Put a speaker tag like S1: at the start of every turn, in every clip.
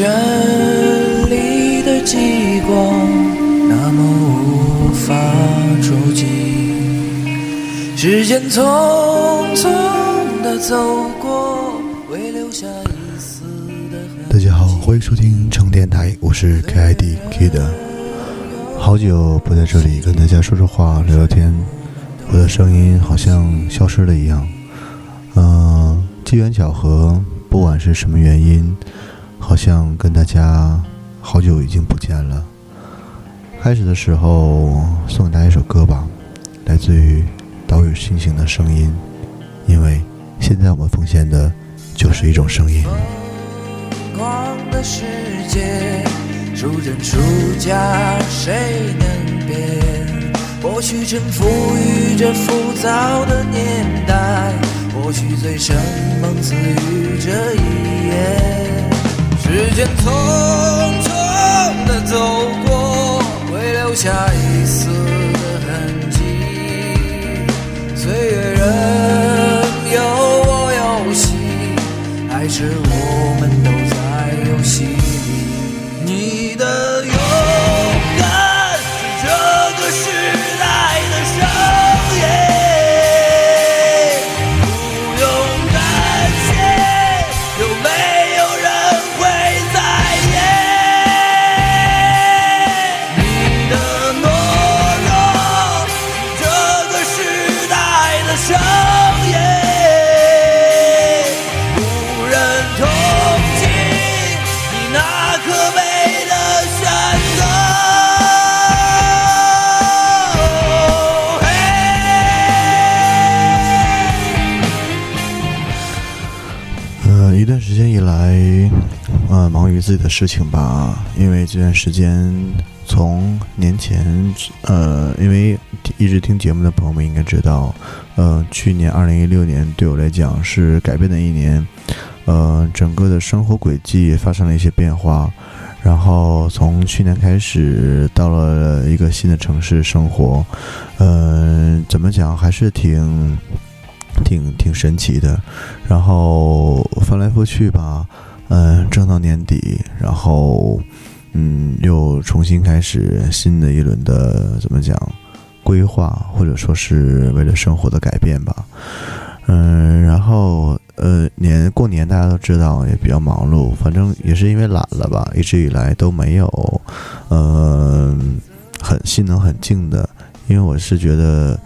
S1: 绚丽的极光，那么无法触及。时间匆匆的走过，未留下一丝的。
S2: 大家好，欢迎收听成电台，我是 KID Kid。好久不在这里跟大家说说话、聊聊天，我的声音好像消失了一样。嗯、机缘巧合，不管是什么原因，好像跟大家好久已经不见了。开始的时候送给大家一首歌吧，来自于岛屿星星的声音，因为现在我们奉献的就是一种声音。
S1: 疯狂的世界，数真数假，谁能辨？或许正赋予这浮躁的年代，或许醉生梦死于这一夜。时间匆匆的走过，会留下一丝的痕迹。岁月任由我游戏，还是我们都
S2: 自己的事情吧。因为这段时间，从年前，呃，因为一直听节目的朋友们应该知道，呃，去年二零一六年对我来讲是改变的一年，呃，整个的生活轨迹发生了一些变化。然后从去年开始，到了一个新的城市生活，呃，怎么讲还是挺。挺挺神奇的，然后翻来覆去吧，嗯，挣到年底，然后嗯，又重新开始新的一轮的怎么讲规划，或者说是为了生活的改变吧，嗯，然后呃年过年大家都知道也比较忙碌，反正也是因为懒了吧，一直以来都没有，呃，很心能很静的，因为我是觉得。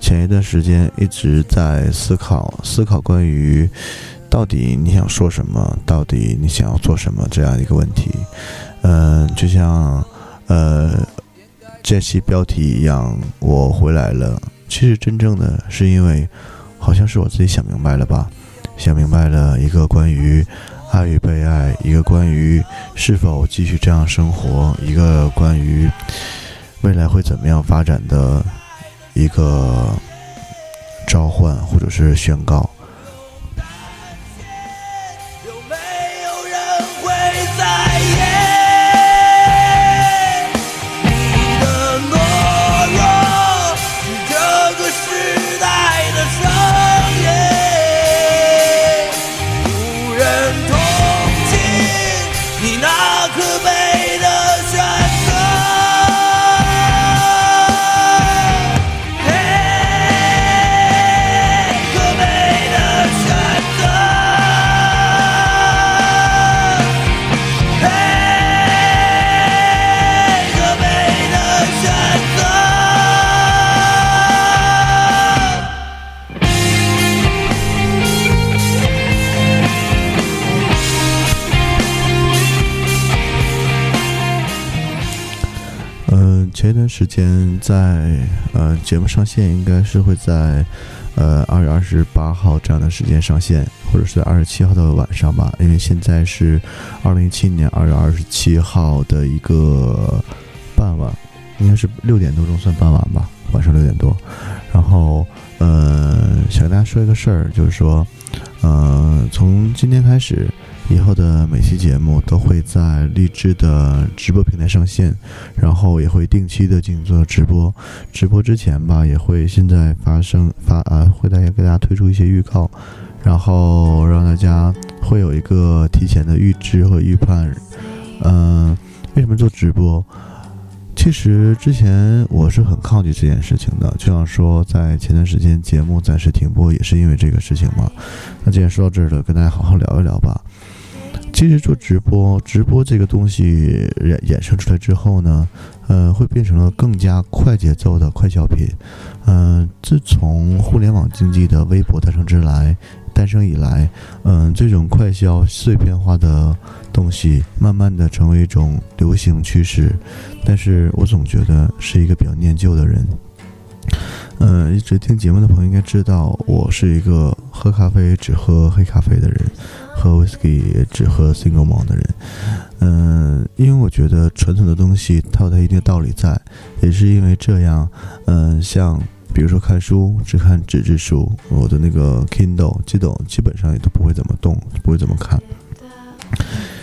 S2: 前一段时间一直在思考，思考关于到底你想说什么，到底你想要做什么这样一个问题。嗯、就像呃这期标题一样，我回来了。其实真正的是因为，好像是我自己想明白了吧，想明白了一个关于爱与被爱，一个关于是否继续这样生活，一个关于未来会怎么样发展的。一个召唤或者是宣告，前在呃节目上线，应该是会在呃二月二十八号这样的时间上线，或者是在二十七号的晚上吧，因为现在是二零一七年二月二十七号的一个傍晚，应该是六点多钟算傍晚吧，晚上六点多。然后，呃，想跟大家说一个事儿，就是说，呃，从今天开始，以后的每期节目都会在荔枝的直播平台上线，然后也会定期的进行做直播。直播之前吧，也会现在发生发啊，会大家给大家推出一些预告，然后让大家会有一个提前的预知和预判。嗯，为什么做直播？其实之前我是很抗拒这件事情的，就像说在前段时间节目暂时停播，也是因为这个事情嘛。那既然说到这儿了，跟大家好好聊一聊吧。其实做直播，直播这个东西衍衍生出来之后呢，呃，会变成了更加快节奏的快消品。嗯，自从互联网经济的微博诞生之来。诞生以来，嗯，这种快消碎片化的东西，慢慢的成为一种流行趋势。但是我总觉得是一个比较念旧的人。嗯，一直听节目的朋友应该知道，我是一个喝咖啡只喝黑咖啡的人，喝 whisky 只喝 single malt 的人。嗯，因为我觉得传统的东西它有它一定的道理在，也是因为这样，嗯，像。比如说看书，只看纸质书，我的那个 Kindle 基本基本上也都不会怎么动，不会怎么看。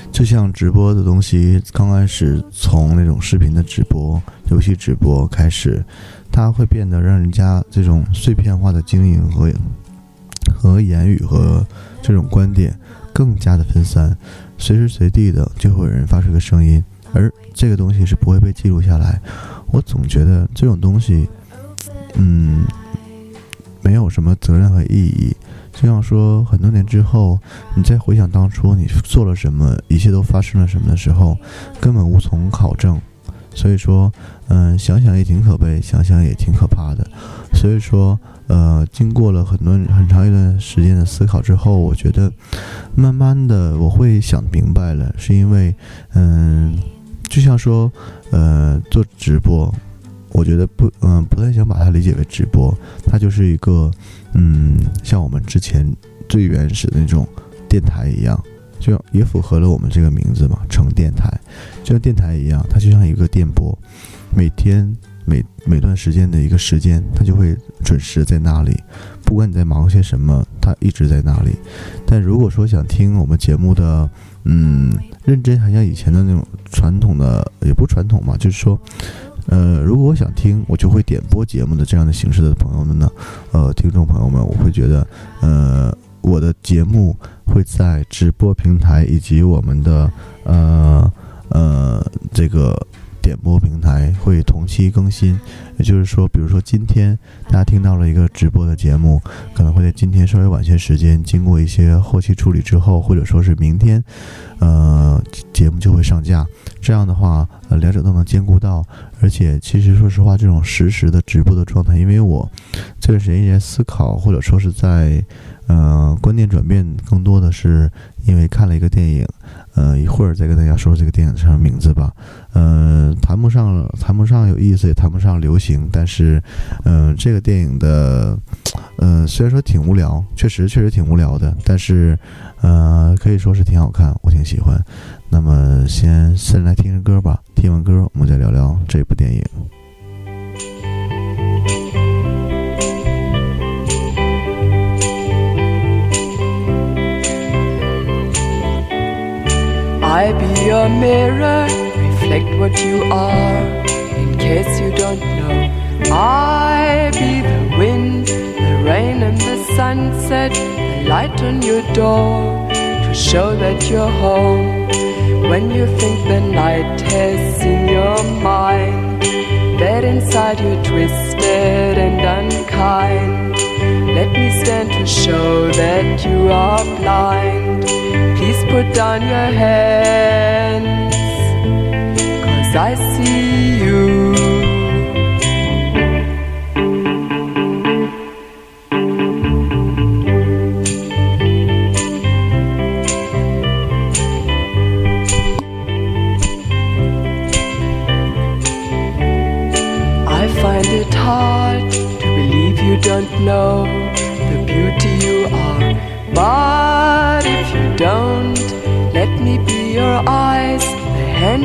S2: 就像直播的东西，刚开始从那种视频的直播、游戏直播开始，它会变得让人家这种碎片化的经营和和言语和这种观点更加的分散，随时随地的就会有人发出个声音，而这个东西是不会被记录下来。我总觉得这种东西。嗯，没有什么责任和意义。就像说，很多年之后，你再回想当初你做了什么，一切都发生了什么的时候，根本无从考证。所以说，嗯，想想也挺可悲，想想也挺可怕的。所以说，呃，经过了很多很长一段时间的思考之后，我觉得，慢慢的我会想明白了，是因为，嗯，就像说，呃，做直播。我觉得不，嗯，不太想把它理解为直播，它就是一个，嗯，像我们之前最原始的那种电台一样，就也符合了我们这个名字嘛，成电台，就像电台一样，它就像一个电波，每天每每段时间的一个时间，它就会准时在那里，不管你在忙些什么，它一直在那里。但如果说想听我们节目的，嗯，认真，还像以前的那种传统的，也不传统嘛，就是说。呃，如果我想听，我就会点播节目的这样的形式的朋友们呢，呃，听众朋友们，我会觉得，呃，我的节目会在直播平台以及我们的呃呃这个。点播平台会同期更新，也就是说，比如说今天大家听到了一个直播的节目，可能会在今天稍微晚些时间，经过一些后期处理之后，或者说是明天，呃，节目就会上架。这样的话，呃，两者都能兼顾到。而且，其实说实话，这种实时的直播的状态，因为我这段时间一直在思考，或者说是在，呃，观念转变，更多的是因为看了一个电影。呃，一会儿再跟大家说这个电影什么名字吧。嗯，谈不上，谈不上有意思，也谈不上流行。但是，嗯，这个电影的，嗯，虽然说挺无聊，确实确实挺无聊的，但是，呃，可以说是挺好看，我挺喜欢。那么，先先来听个歌吧。听完歌，我们再聊聊这部电影。
S3: Your mirror, reflect what you are, in case you don't know. I be the wind, the rain and the sunset, the light on your door, to show that you're home. When you think the night has in your mind, that inside you're twisted and unkind. Let me stand to show that you are blind. Please put down your hands, cause I see you. I find it hard to believe you don't know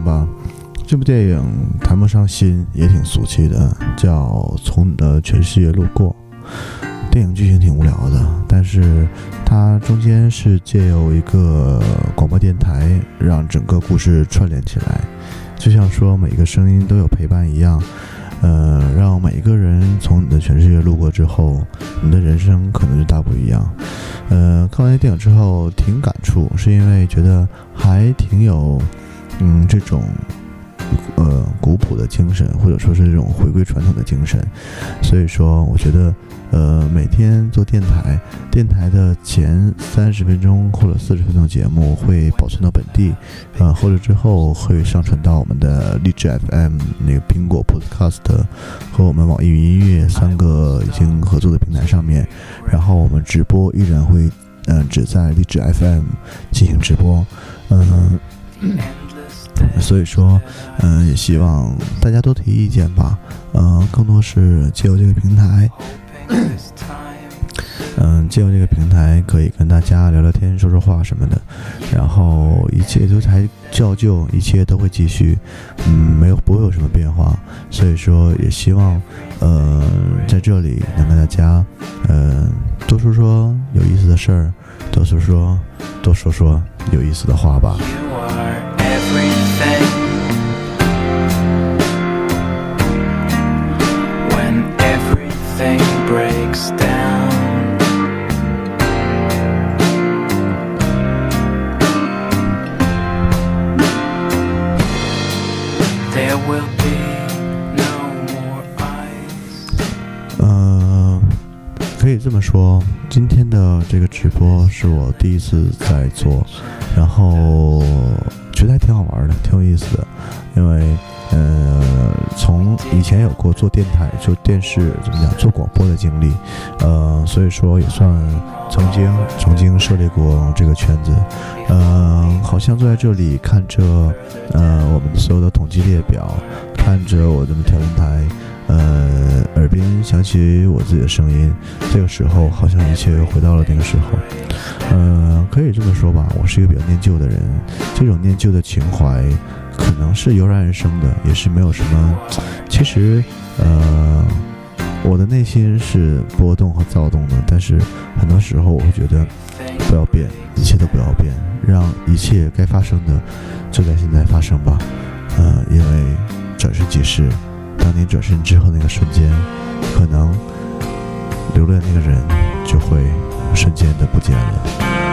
S2: 吧，这部电影谈不上新，也挺俗气的，叫《从你的全世界路过》。电影剧情挺无聊的，但是它中间是借由一个广播电台，让整个故事串联起来，就像说每个声音都有陪伴一样。呃，让每一个人从你的全世界路过之后，你的人生可能就大不一样。呃，看完电影之后挺感触，是因为觉得还挺有，嗯，这种呃古朴的精神，或者说是这种回归传统的精神。所以说，我觉得呃每天做电台，电台的前三十分钟或者四十分钟节目会保存到本地，呃，或者之后会上传到我们的荔枝 FM、那个苹果 Podcast 和我们网易云音乐三个已经合作的平台上面。然后我们直播依然会，嗯、只在荔枝 FM 进行直播，嗯、所以说，嗯、也希望大家多提意见吧，呃，更多是借由这个平台，嗯、借由这个平台可以跟大家聊聊天、说说话什么的，然后一切都还照旧，一切都会继续，嗯，没有不会有什么变化，所以说也希望，呃，在这里能跟大家，呃，多说说有意思的事儿，多说说，多说说有意思的话吧。
S1: You are everything. When everything breaks down, there will be no more eyes.
S2: 呃，可以这么说，今天的这个直播是我第一次在做，然后 觉得还挺好玩的，挺有意思的，因为呃，从以前有过做电台、做电视怎么讲做广播的经历，呃，所以说也算曾经曾经涉猎过这个圈子，呃，好像坐在这里看着呃我们所有的统计列表，看着我的调音台。呃，耳边响起我自己的声音，这个时候好像一切又回到了那个时候。呃，可以这么说吧，我是一个比较念旧的人，这种念旧的情怀可能是油然而生的，也是没有什么。其实，呃，我的内心是波动和躁动的，但是很多时候我会觉得不要变，一切都不要变，让一切该发生的就在现在发生吧。呃，因为转瞬即逝。当你转身之后那个瞬间，可能留恋那个人就会瞬间的不见了。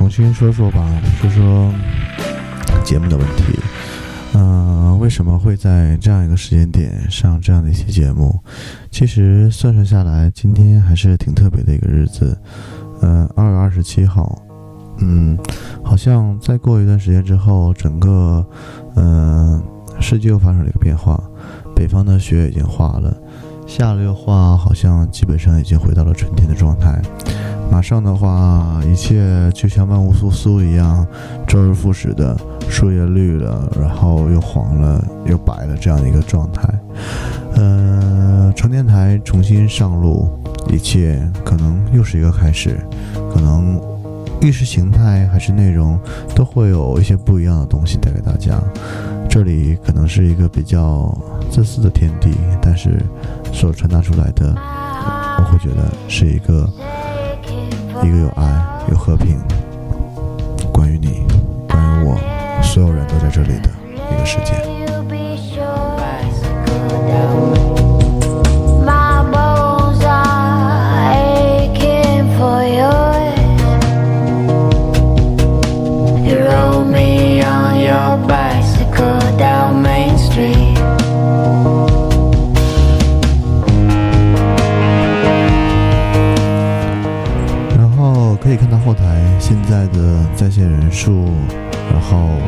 S2: 重新说说吧，说说节目的问题。嗯，为什么会在这样一个时间点上这样的一期节目？其实算算下来，今天还是挺特别的一个日子。嗯，二月二十七号。嗯，好像再过一段时间之后，整个嗯世界又发生了一个变化。北方的雪已经化了，下了又化，好像基本上已经回到了春天的状态。马上的话，一切就像万物复苏一样，周而复始的，树叶绿了，然后又黄了，又白了，这样的一个状态。呃，成电台重新上路，一切可能又是一个开始，可能意识形态还是内容都会有一些不一样的东西带给大家。这里可能是一个比较自私的天地，但是所传达出来的，我会觉得是一个。一个有爱、有和平，关于你，关于我，所有人都在这里的一个世界。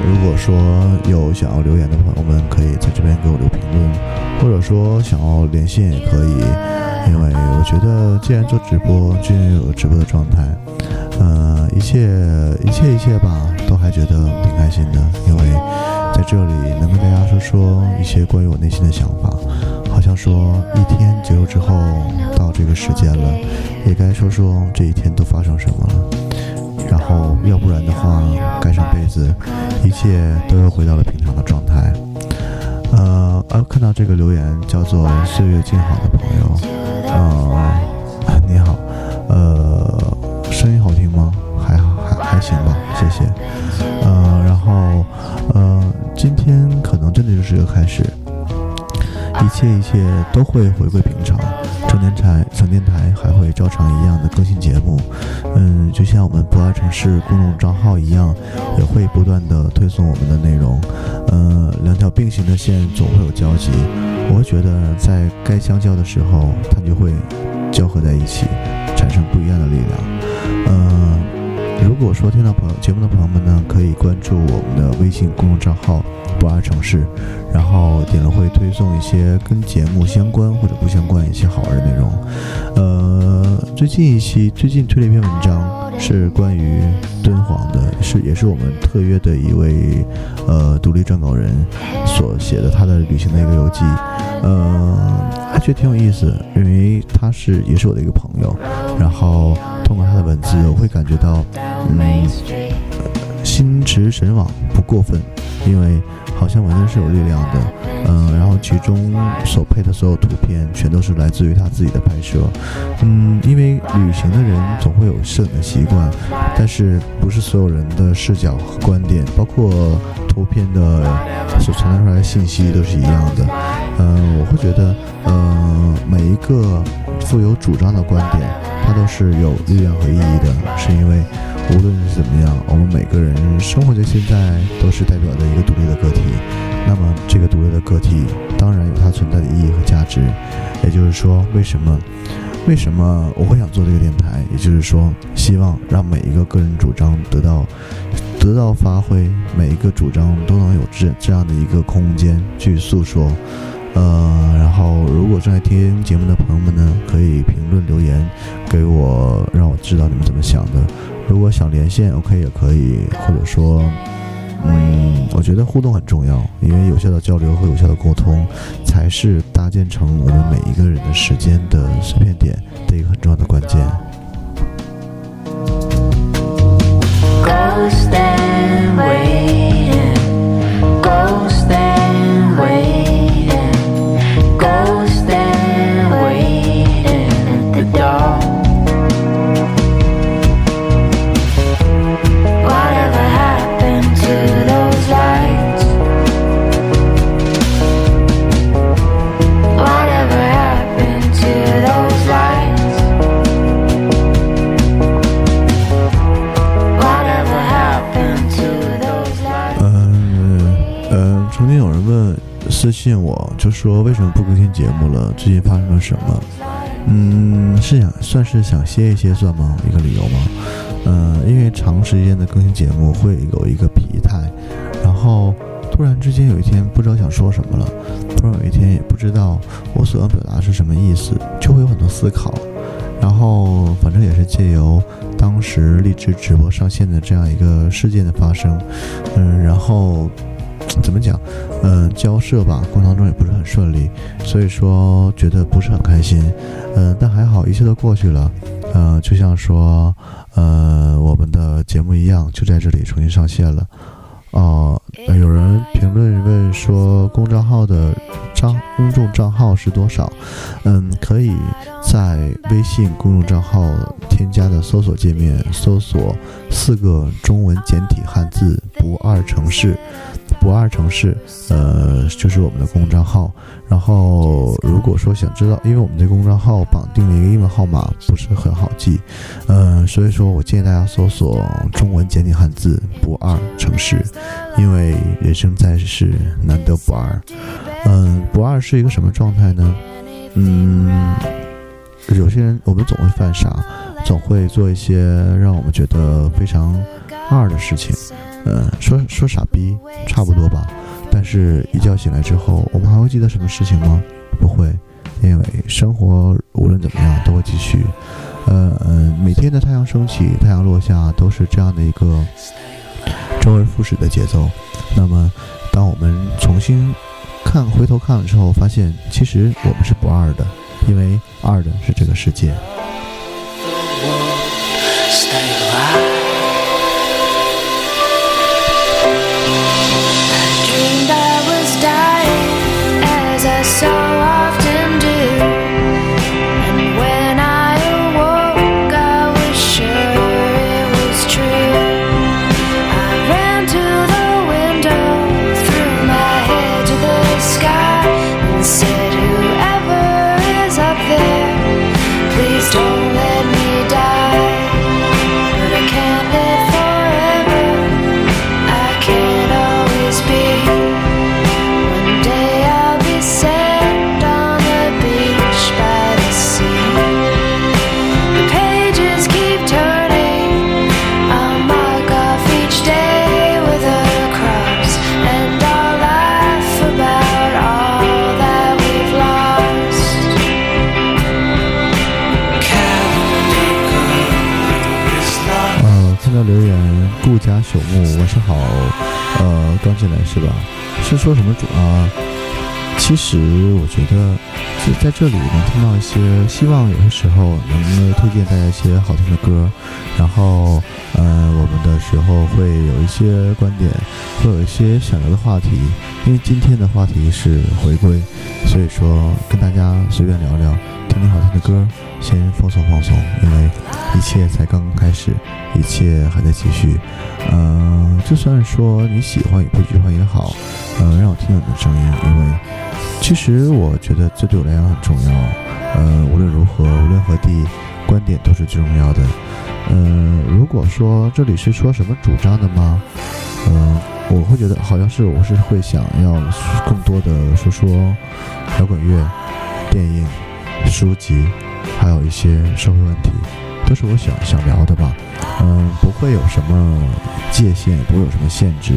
S2: 如果说有想要留言的朋友们，可以在这边给我留评论，或者说想要连线也可以，因为我觉得既然做直播，既然有直播的。状态，呃，一切一切一切吧，都还觉得挺开心的，因为在这里能跟大家说说一些关于我内心的想法，好像说一天结束之后到这个时间了，也该说说这一天都发生什么了。然后，要不然的话，盖上被子，一切都又回到了平常的状态。呃，啊，看到这个留言叫做“岁月静好”的朋友，呃，你好，呃，声音好听吗？还还还行吧，谢谢。呃，然后，呃，今天可能真的就是一个开始，一切一切都会回归平常。成电台，成电台还会照常一样的更新节目，嗯，就像我们不二城市公众账号一样，也会不断的推送我们的内容。嗯，两条并行的线总会有交集，我觉得在该相交的时候，它就会交合在一起，产生不一样的力量。嗯，如果说听到朋友节目的朋友们呢，可以关注我们的微信公众账号。不二城市，然后点了会推送一些跟节目相关或者不相关一些好玩的内容。呃，最近一期最近推了一篇文章，是关于敦煌的，是也是我们特约的一位呃独立撰稿人所写的他的旅行的一个游记。呃，还觉得挺有意思，因为他是也是我的一个朋友，然后通过他的文字，我会感觉到嗯心驰神往，不过分，因为。好像完全是有力量的，嗯，然后其中所配的所有图片全都是来自于他自己的拍摄，嗯，因为旅行的人总会有摄影的习惯，但是不是所有人的视角和观点，包括图片的所传达出来的信息都是一样的，嗯，我会觉得，嗯，每一个富有主张的观点，它都是有力量和意义的，是因为。无论是怎么样，我们每个人生活在现在都是代表的一个独立的个体。那么，这个独立的个体当然有它存在的意义和价值。也就是说，为什么为什么我会想做这个电台？也就是说，希望让每一个个人主张得到得到发挥，每一个主张都能有这这样的一个空间去诉说。呃，然后如果正在听节目的朋友们呢，可以评论留言给我，让我知道你们怎么想的。如果想连线，OK 也可以，或者说，嗯，我觉得互动很重要，因为有效的交流和有效的沟通，才是搭建成我们每一个人的时间的碎片点的一个很重要的关键。Ghost and wait. 说为什么不更新节目了？最近发生了什么？嗯，是想算是想歇一歇算吗？一个理由吗？嗯，因为长时间的更新节目会有一个疲态，然后突然之间有一天不知道想说什么了，突然有一天也不知道我所要表达是什么意思，就会有很多思考。然后反正也是借由当时励志直播上线的这样一个事件的发生，嗯，然后。怎么讲？嗯，交涉吧，过程当中也不是很顺利，所以说觉得不是很开心。嗯，但还好，一切都过去了。嗯，就像说，呃，我们的节目一样，就在这里重新上线了。哦，有人评论问说，公众号的账公众账号是多少？嗯，可以在微信公众账号添加的搜索界面搜索四个中文简体汉字“不二城市”。不二城市，呃，就是我们的公众账号。然后，如果说想知道，因为我们的公众账号绑定了一个英文号码，不是很好记，嗯，所以说我建议大家搜索中文简体汉字“不二城市”，因为人生在世难得不二。嗯，不二是一个什么状态呢？嗯，有些人我们总会犯傻，总会做一些让我们觉得非常二的事情。嗯，说说傻逼差不多吧，但是一觉醒来之后，我们还会记得什么事情吗？不会，因为生活无论怎么样都会继续。呃嗯，每天的太阳升起、太阳落下都是这样的一个周而复始的节奏。那么，当我们重新看、回头看了之后，发现其实我们是不二的，因为二的是这个世界。刚进来是吧？是说什么主啊？其实我觉得，就在这里能听到一些，希望有些时候能推荐大家一些好听的歌。然后，呃，我们的时候会有一些观点，会有一些想聊的话题。因为今天的话题是回归，所以说跟大家随便聊聊。听听好听的歌，先放松放松，因为一切才刚刚开始，一切还在继续。嗯，就算说你喜欢也不喜欢也好，嗯，让我听到你的声音，因为其实我觉得这对我来讲很重要。呃，无论如何，无论何地，观点都是最重要的。嗯，如果说这里是说什么主张的吗？嗯，我会觉得好像是我是会想要更多的说说摇滚乐、电影。书籍，还有一些社会问题，都是我想想聊的吧。嗯，不会有什么界限，不会有什么限制。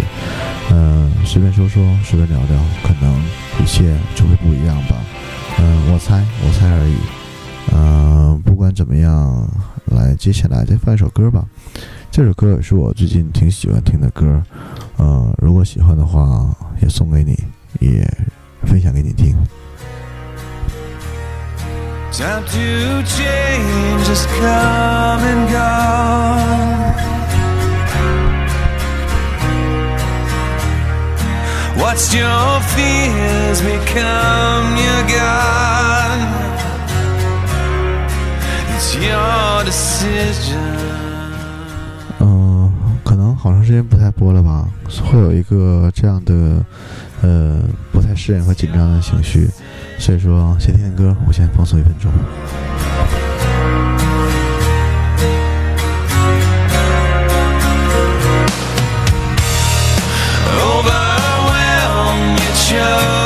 S2: 嗯，随便说说，随便聊聊，可能一切就会不一样吧。嗯，我猜，我猜而已。嗯，不管怎么样，来，接下来再放一首歌吧。这首歌也是我最近挺喜欢听的歌。嗯，如果喜欢的话，也送给你，也分享给你听。Time to change has come and gone. What's your fears become your God. It's your decision. 嗯，可能好长时间不太播了吧，会有一个这样的呃不太适应和紧张的情绪。所以说，先听听歌，我先放松一分钟。Overwhelmed, you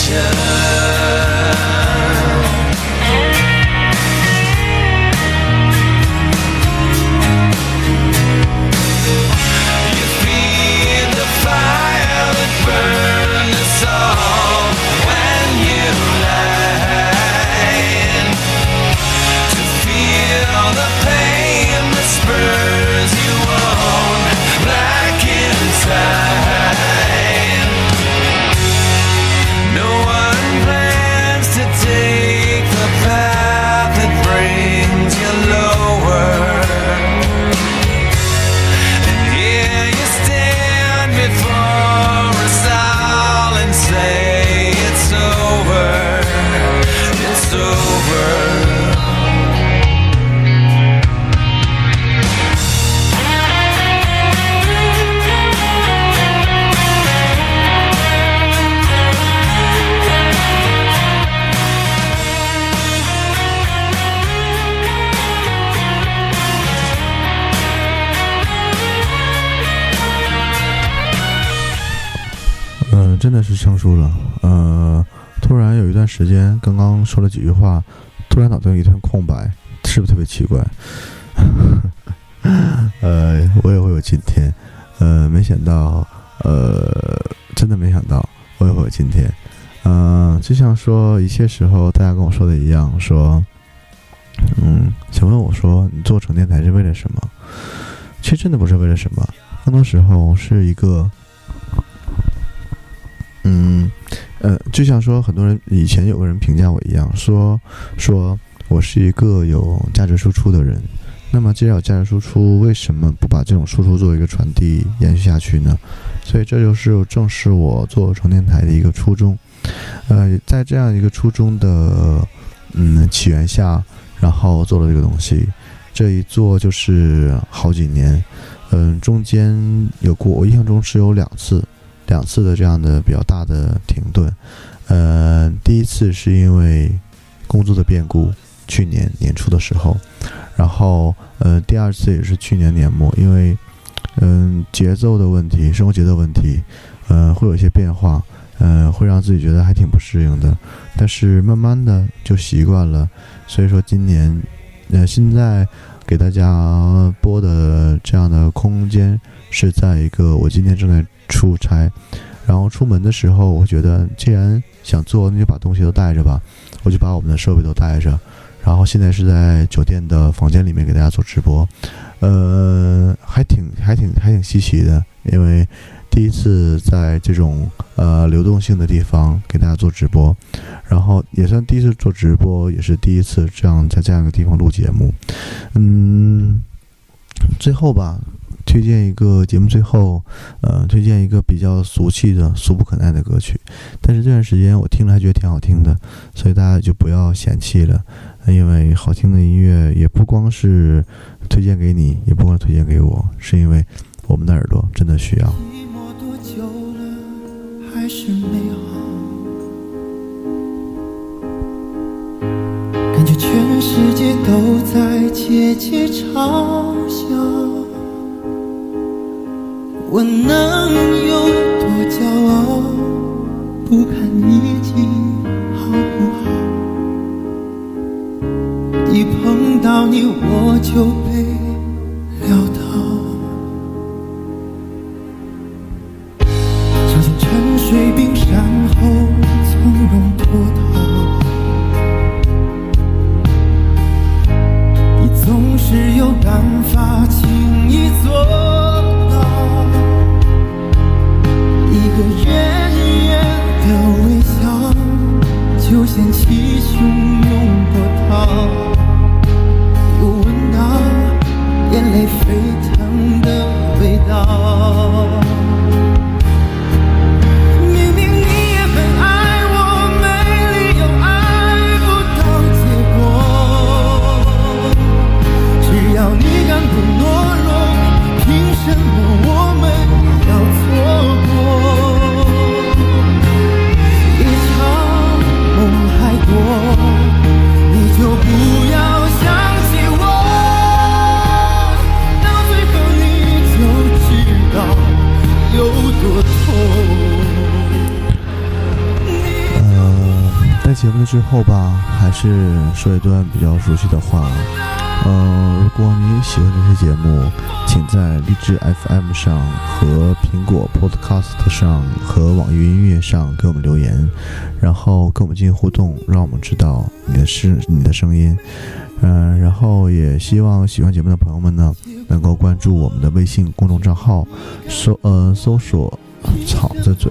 S2: future 真的是生疏了。呃，突然有一段时间，刚刚说了几句话，突然脑袋一片空白，是不是特别奇怪？呃，我也会有今天，呃，没想到，呃，真的没想到我也会有今天。嗯、就像说一切时候大家跟我说的一样，说，嗯，请问我说你做成电台是为了什么？其实真的不是为了什么，更多时候是一个。嗯，呃，就像说很多人以前有个人评价我一样，说说我是一个有价值输出的人。那么既然有价值输出，为什么不把这种输出作为一个传递延续下去呢？所以这就是正是我做充电台的一个初衷。呃，在这样一个初衷的嗯起源下，然后做了这个东西，这一做就是好几年。嗯，中间有过，我印象中是有两次。两次的这样的比较大的停顿，呃，第一次是因为工作的变故，去年年初的时候，然后呃，第二次也是去年年末，因为嗯、节奏的问题，生活节奏问题，呃，会有一些变化，呃，会让自己觉得还挺不适应的，但是慢慢的就习惯了，所以说今年，呃，现在给大家播的这样的空间是在一个我今天正在出差，然后出门的时候，我觉得既然想做，那就把东西都带着吧，我就把我们的设备都带着，然后现在是在酒店的房间里面给大家做直播，呃，还挺还挺还挺稀奇的，因为第一次在这种呃流动性的地方给大家做直播，然后也算第一次做直播，也是第一次这样在这样一个地方录节目，嗯，最后吧。推荐一个节目，最后，呃，推荐一个比较俗气的、俗不可耐的歌曲。但是这段时间我听了还觉得挺好听的，所以大家就不要嫌弃了，因为好听的音乐也不光是推荐给你，也不光推荐给我，是因为我们的耳朵真的需要。
S4: 感觉全世界都在窃窃嘲笑。我能有多骄傲？不堪一击好不好？一碰到你我就
S2: 最后吧，还是说一段比较熟悉的话。嗯，如果你喜欢这期节目，请在荔枝 FM 上和苹果 Podcast 上和网易云音乐上给我们留言，然后跟我们进行互动，让我们知道你的声你的声音。嗯，然后也希望喜欢节目的朋友们呢，能够关注我们的微信公众账号，搜呃搜索“操这嘴”，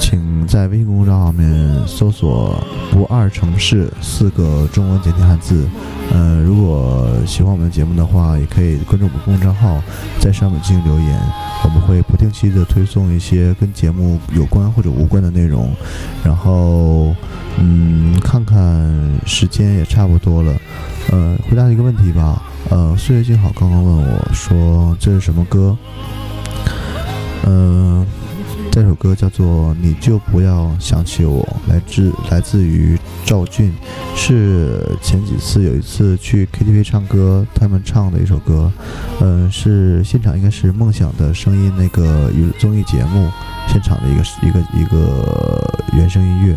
S2: 请在微信公众账号面搜索“不二城市”四个中文简体汉字。呃，如果喜欢我们的节目的话，也可以关注我们公众账号，在上面进行留言，我们会不定期的推送一些跟节目有关或者无关的内容。然后，嗯，看看时间也差不多了，呃，回答一个问题吧。呃，岁月静好刚刚问我说这是什么歌？嗯、这首歌叫做《你就不要想起我》，来自来自于赵俊，是前几次有一次去 KTV 唱歌，他们唱的一首歌，嗯、是现场应该是梦想的声音那个娱综艺节目现场的一个一个一个原声音乐，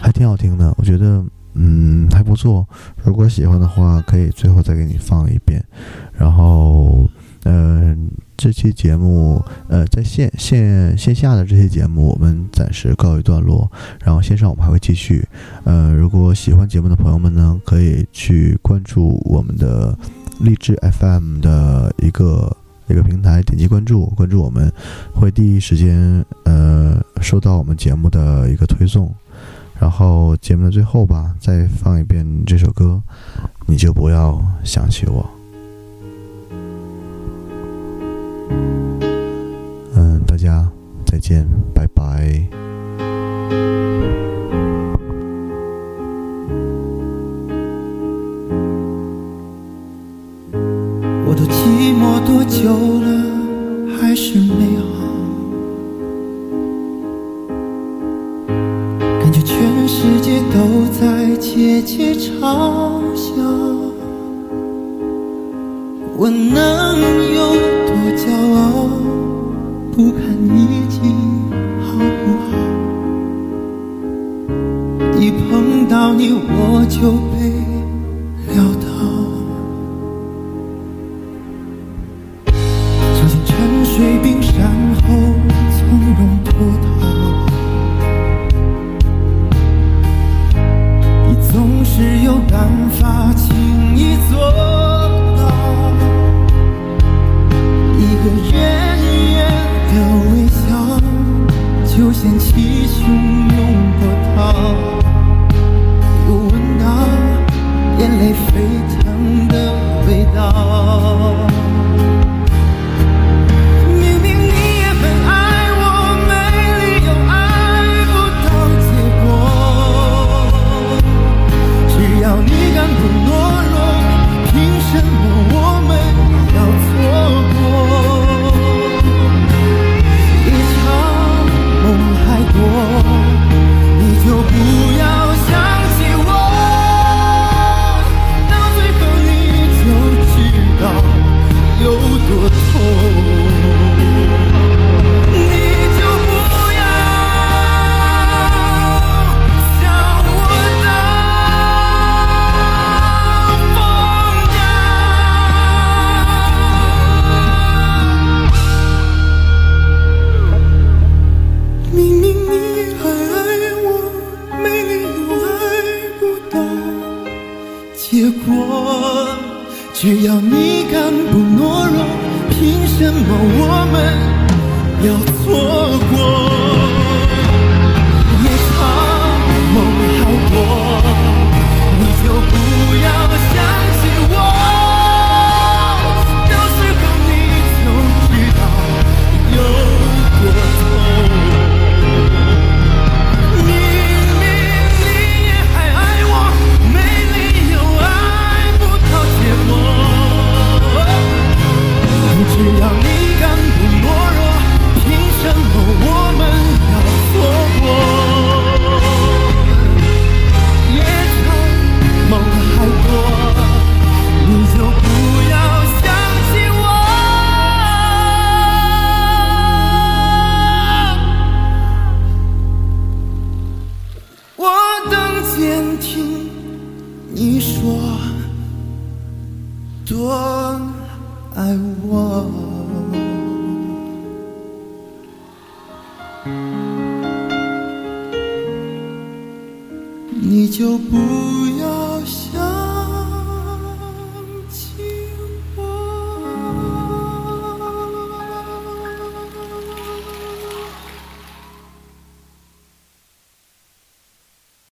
S2: 还挺好听的，我觉得嗯还不错。如果喜欢的话，可以最后再给你放一遍，然后嗯。这期节目，呃，在线线线下的这期节目，我们暂时告一段落。然后线上我们还会继续。呃，如果喜欢节目的朋友们呢，可以去关注我们的励志 FM 的一个一个平台，点击关注，关注我们，会第一时间呃收到我们节目的一个推送。然后节目的最后吧，再放一遍这首歌，你就不要想起我。嗯，大家再见，拜拜。
S4: 我都寂寞多久